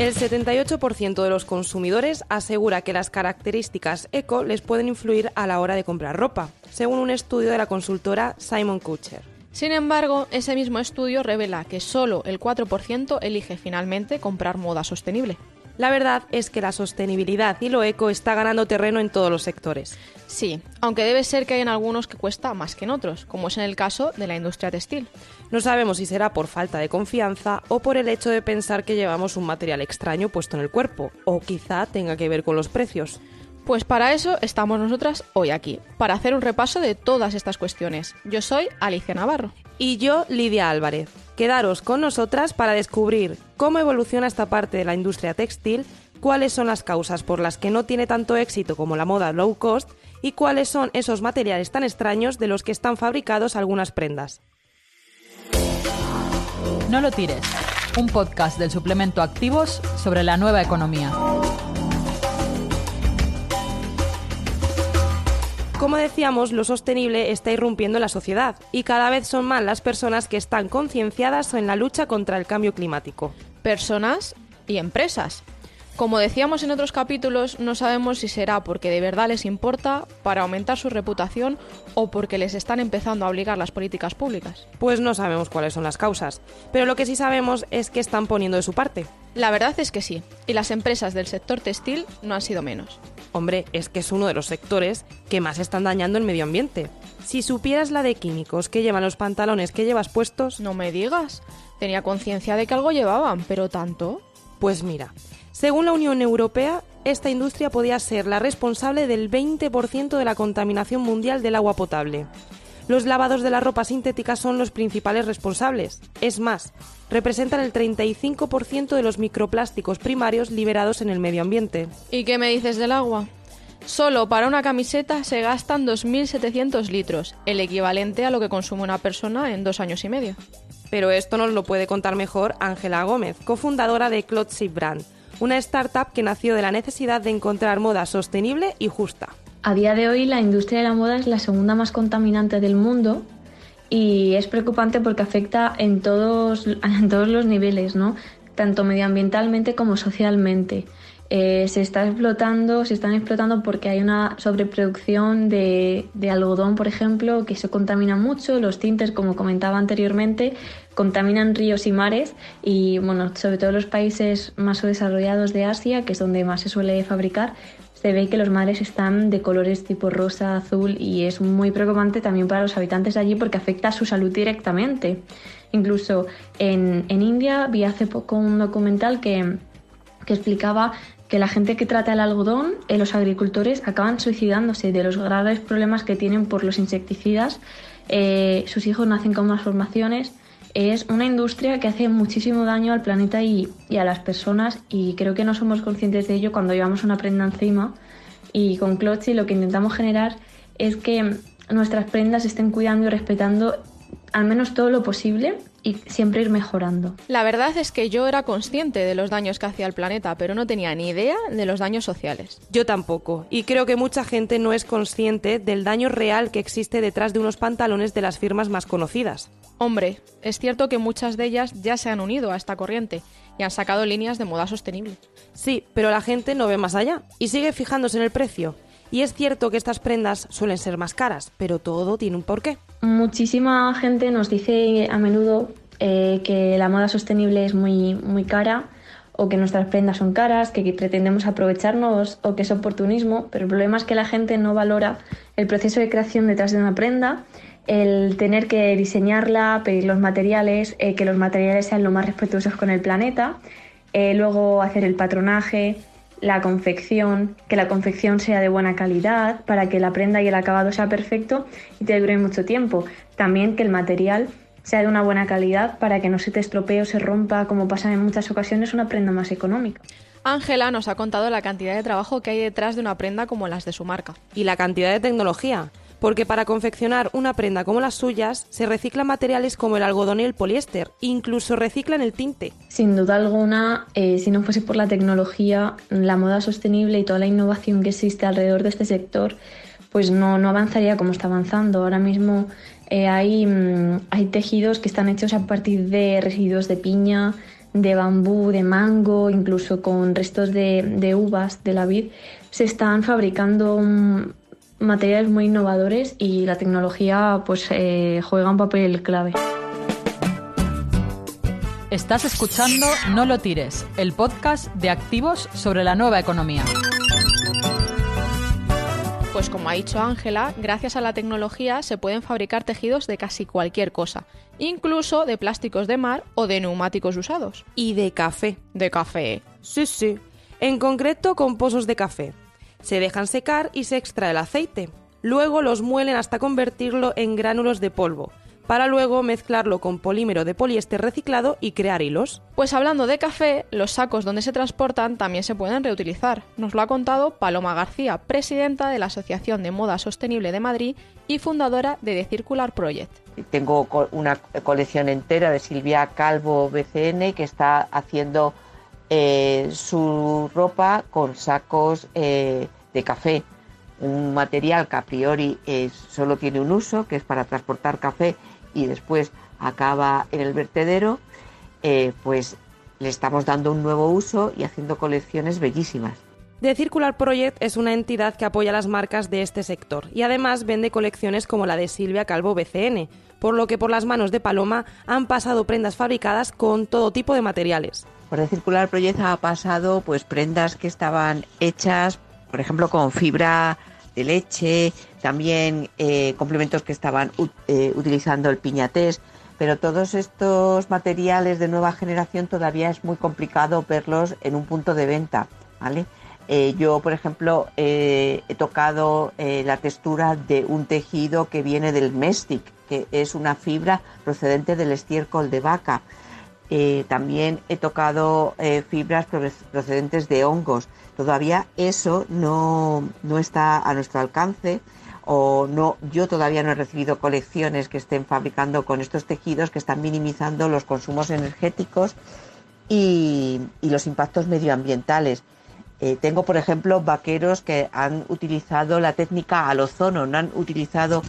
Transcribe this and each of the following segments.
El 78% de los consumidores asegura que las características eco les pueden influir a la hora de comprar ropa, según un estudio de la consultora Simon Kucher. Sin embargo, ese mismo estudio revela que solo el 4% elige finalmente comprar moda sostenible. La verdad es que la sostenibilidad y lo eco está ganando terreno en todos los sectores. Sí, aunque debe ser que hay en algunos que cuesta más que en otros, como es en el caso de la industria textil. No sabemos si será por falta de confianza o por el hecho de pensar que llevamos un material extraño puesto en el cuerpo, o quizá tenga que ver con los precios. Pues para eso estamos nosotras hoy aquí, para hacer un repaso de todas estas cuestiones. Yo soy Alicia Navarro. Y yo, Lidia Álvarez. Quedaros con nosotras para descubrir cómo evoluciona esta parte de la industria textil, cuáles son las causas por las que no tiene tanto éxito como la moda low cost y cuáles son esos materiales tan extraños de los que están fabricados algunas prendas. No lo tires, un podcast del suplemento Activos sobre la nueva economía. Como decíamos, lo sostenible está irrumpiendo en la sociedad y cada vez son más las personas que están concienciadas en la lucha contra el cambio climático. Personas y empresas. Como decíamos en otros capítulos, no sabemos si será porque de verdad les importa, para aumentar su reputación o porque les están empezando a obligar las políticas públicas. Pues no sabemos cuáles son las causas, pero lo que sí sabemos es que están poniendo de su parte. La verdad es que sí, y las empresas del sector textil no han sido menos. Hombre, es que es uno de los sectores que más están dañando el medio ambiente. Si supieras la de químicos que llevan los pantalones que llevas puestos... No me digas. Tenía conciencia de que algo llevaban, pero tanto. Pues mira, según la Unión Europea, esta industria podía ser la responsable del 20% de la contaminación mundial del agua potable. Los lavados de la ropa sintética son los principales responsables. Es más, representan el 35% de los microplásticos primarios liberados en el medio ambiente. ¿Y qué me dices del agua? Solo para una camiseta se gastan 2.700 litros, el equivalente a lo que consume una persona en dos años y medio. Pero esto nos lo puede contar mejor Ángela Gómez, cofundadora de Clothes Brand, una startup que nació de la necesidad de encontrar moda sostenible y justa. A día de hoy la industria de la moda es la segunda más contaminante del mundo y es preocupante porque afecta en todos, en todos los niveles, ¿no? tanto medioambientalmente como socialmente. Eh, se está explotando, se están explotando porque hay una sobreproducción de, de, algodón, por ejemplo, que se contamina mucho. Los tintes, como comentaba anteriormente, contaminan ríos y mares. Y bueno, sobre todo los países más desarrollados de Asia, que es donde más se suele fabricar, se ve que los mares están de colores tipo rosa, azul y es muy preocupante también para los habitantes de allí porque afecta a su salud directamente. Incluso en, en India vi hace poco un documental que, que explicaba que la gente que trata el algodón, eh, los agricultores, acaban suicidándose de los graves problemas que tienen por los insecticidas. Eh, sus hijos nacen con malformaciones es una industria que hace muchísimo daño al planeta y, a las personas y creo que no somos conscientes de ello cuando llevamos una prenda encima. Y con Clotchy lo que intentamos generar es que nuestras prendas estén cuidando y respetando al menos todo lo posible y siempre ir mejorando. La verdad es que yo era consciente de los daños que hacía el planeta, pero no tenía ni idea de los daños sociales. Yo tampoco, y creo que mucha gente no es consciente del daño real que existe detrás de unos pantalones de las firmas más conocidas. Hombre, es cierto que muchas de ellas ya se han unido a esta corriente y han sacado líneas de moda sostenible. Sí, pero la gente no ve más allá y sigue fijándose en el precio. Y es cierto que estas prendas suelen ser más caras, pero todo tiene un porqué. Muchísima gente nos dice a menudo eh, que la moda sostenible es muy, muy cara o que nuestras prendas son caras, que pretendemos aprovecharnos o que es oportunismo, pero el problema es que la gente no valora el proceso de creación detrás de una prenda, el tener que diseñarla, pedir los materiales, eh, que los materiales sean lo más respetuosos con el planeta, eh, luego hacer el patronaje, la confección, que la confección sea de buena calidad para que la prenda y el acabado sea perfecto y te dure mucho tiempo. También que el material sea de una buena calidad para que no se te estropee o se rompa, como pasa en muchas ocasiones, una prenda más económica. Ángela nos ha contado la cantidad de trabajo que hay detrás de una prenda como las de su marca. Y la cantidad de tecnología porque para confeccionar una prenda como las suyas se reciclan materiales como el algodón y el poliéster, incluso reciclan el tinte. Sin duda alguna, eh, si no fuese por la tecnología, la moda sostenible y toda la innovación que existe alrededor de este sector, pues no, no avanzaría como está avanzando. Ahora mismo eh, hay, mm, hay tejidos que están hechos a partir de residuos de piña, de bambú, de mango, incluso con restos de, uvas de la vid, se están fabricando materiales muy innovadores y la tecnología pues eh, juega un papel clave. Estás escuchando No lo tires, el podcast de activos sobre la nueva economía. Pues como ha dicho Ángela, gracias a la tecnología se pueden fabricar tejidos de casi cualquier cosa, incluso de plásticos de mar o de neumáticos usados. Y de café. De café. Sí, sí. En concreto con pozos de café. Se dejan secar y se extrae el aceite. Luego los muelen hasta convertirlo en gránulos de polvo, para luego mezclarlo con polímero de poliéster reciclado y crear hilos. Pues hablando de café, los sacos donde se transportan también se pueden reutilizar. Nos lo ha contado Paloma García, presidenta de la Asociación de Moda Sostenible de Madrid y fundadora de The Circular Project. Tengo una colección entera de Silvia Calvo BCN que está haciendo eh, su ropa con sacos eh, de café un material que a priori solo tiene un uso, que es para transportar café y después acaba en el vertedero, eh, pues le estamos dando un nuevo uso y haciendo colecciones bellísimas. The Circular Project es una entidad que apoya las marcas de este sector y además vende colecciones como la de Silvia Calvo BCN, por lo que por las manos de Paloma han pasado prendas fabricadas con todo tipo de materiales. Por The Circular Project ha pasado pues prendas que estaban hechas, por ejemplo, con fibra de leche, también eh, complementos que estaban eh, utilizando el piñatés, pero todos estos materiales de nueva generación todavía es muy complicado verlos en un punto de venta, ¿vale? Eh, yo, por ejemplo, he tocado la textura de un tejido que viene del mestic, que es una fibra procedente del estiércol de vaca. También he tocado fibras procedentes de hongos. Todavía eso no, no está a nuestro alcance o no, yo todavía no he recibido colecciones que estén fabricando con estos tejidos que están minimizando los consumos energéticos y, los impactos medioambientales. Eh, tengo, por ejemplo, vaqueros que han utilizado la técnica al ozono, no han utilizado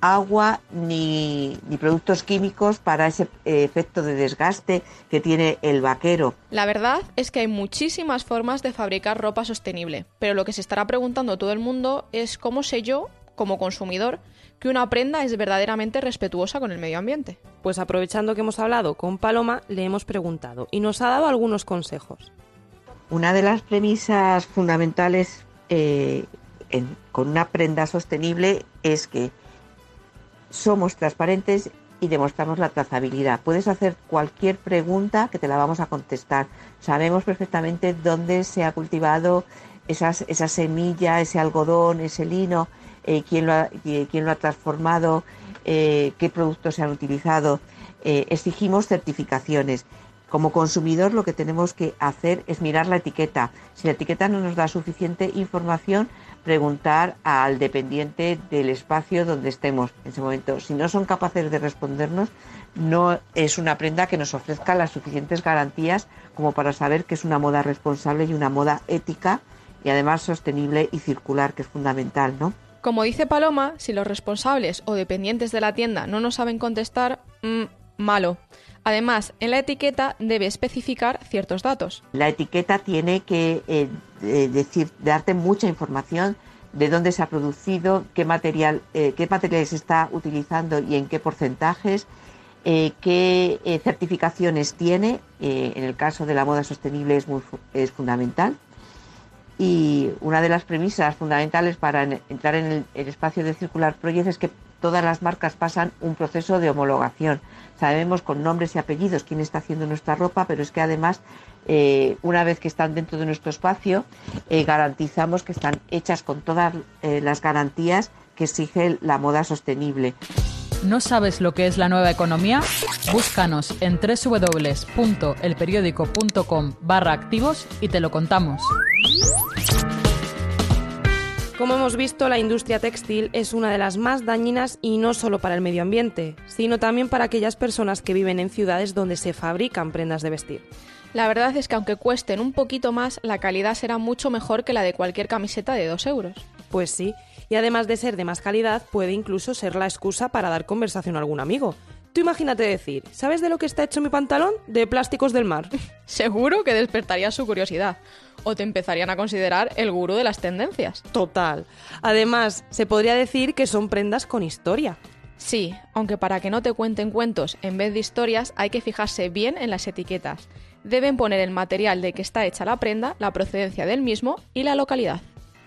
agua ni, productos químicos para ese eh, efecto de desgaste que tiene el vaquero. La verdad es que hay muchísimas formas de fabricar ropa sostenible, pero lo que se estará preguntando todo el mundo es cómo sé yo, como consumidor, que una prenda es verdaderamente respetuosa con el medio ambiente. Pues aprovechando que hemos hablado con Paloma, le hemos preguntado y nos ha dado algunos consejos. Una de las premisas fundamentales eh, con una prenda sostenible es que somos transparentes y demostramos la trazabilidad. Puedes hacer cualquier pregunta que te la vamos a contestar. Sabemos perfectamente dónde se ha cultivado esa semilla, ese algodón, ese lino, eh, quién, lo ha, quién lo ha transformado, eh, qué productos se han utilizado. Eh, exigimos certificaciones. Como consumidor lo que tenemos que hacer es mirar la etiqueta. Si la etiqueta no nos da suficiente información, preguntar al dependiente del espacio donde estemos en ese momento. Si no son capaces de respondernos, no es una prenda que nos ofrezca las suficientes garantías como para saber que es una moda responsable y una moda ética y además sostenible y circular, que es fundamental, ¿no? Como dice Paloma, si los responsables o dependientes de la tienda no nos saben contestar, mmm, malo. Además, en la etiqueta debe especificar ciertos datos. La etiqueta tiene que eh, decir, darte mucha información de dónde se ha producido, qué material, eh, qué está utilizando y en qué porcentajes, eh, qué certificaciones tiene. en el caso de la moda sostenible es, muy, fundamental. Y una de las premisas fundamentales para entrar en el, el espacio de Circular Project es que todas las marcas pasan un proceso de homologación. Sabemos con nombres y apellidos quién está haciendo nuestra ropa, pero es que además, eh, una vez que están dentro de nuestro espacio, eh, garantizamos que están hechas con todas eh, las garantías que exige la moda sostenible. ¿No sabes lo que es la nueva economía? Búscanos en www.elperiódico.com barra activos y te lo contamos. Como hemos visto, la industria textil es una de las más dañinas y no solo para el medio ambiente, sino también para aquellas personas que viven en ciudades donde se fabrican prendas de vestir. La verdad es que aunque cuesten un poquito más, la calidad será mucho mejor que la de cualquier camiseta de 2 euros. Pues sí, y además de ser de más calidad, puede incluso ser la excusa para dar conversación a algún amigo. Tú imagínate decir, ¿sabes de lo que está hecho mi pantalón? De plásticos del mar. Seguro que despertaría su curiosidad. O te empezarían a considerar el gurú de las tendencias. Total. Además, se podría decir que son prendas con historia. Sí, aunque para que no te cuenten cuentos en vez de historias hay que fijarse bien en las etiquetas. Deben poner el material de que está hecha la prenda, la procedencia del mismo y la localidad.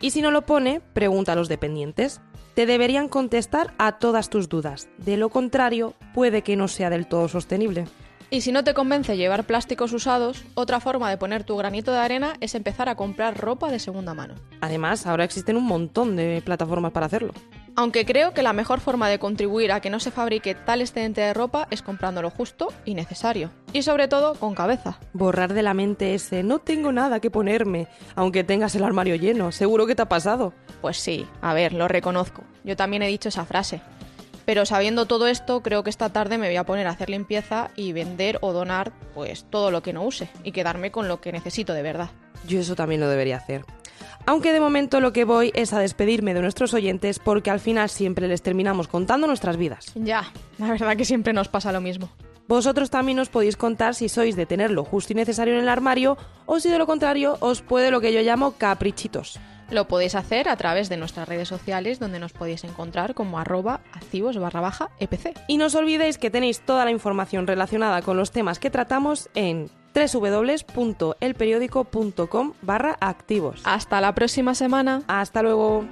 Y si no lo pone, pregunta a los dependientes. Te deberían contestar a todas tus dudas. De lo contrario, puede que no sea del todo sostenible. Y si no te convence llevar plásticos usados, otra forma de poner tu granito de arena es empezar a comprar ropa de segunda mano. Además, ahora existen un montón de plataformas para hacerlo. Aunque creo que la mejor forma de contribuir a que no se fabrique tal excedente de ropa es comprando lo justo y necesario. Y sobre todo con cabeza. Borrar de la mente ese no tengo nada que ponerme, aunque tengas el armario lleno. Seguro que te ha pasado. Pues sí, a ver, lo reconozco. Yo también he dicho esa frase. Pero sabiendo todo esto, creo que esta tarde me voy a poner a hacer limpieza y vender o donar pues todo lo que no use y quedarme con lo que necesito de verdad. Yo eso también lo debería hacer. Aunque de momento lo que voy es a despedirme de nuestros oyentes porque al final siempre les terminamos contando nuestras vidas. Ya, la verdad que siempre nos pasa lo mismo. Vosotros también nos podéis contar si sois de tener lo justo y necesario en el armario o si de lo contrario os puede lo que yo llamo caprichitos. Lo podéis hacer a través de nuestras redes sociales donde nos podéis encontrar como arroba activos barra baja EPC. Y no os olvidéis que tenéis toda la información relacionada con los temas que tratamos en www.elperiódico.com barra activos. Hasta la próxima semana. Hasta luego.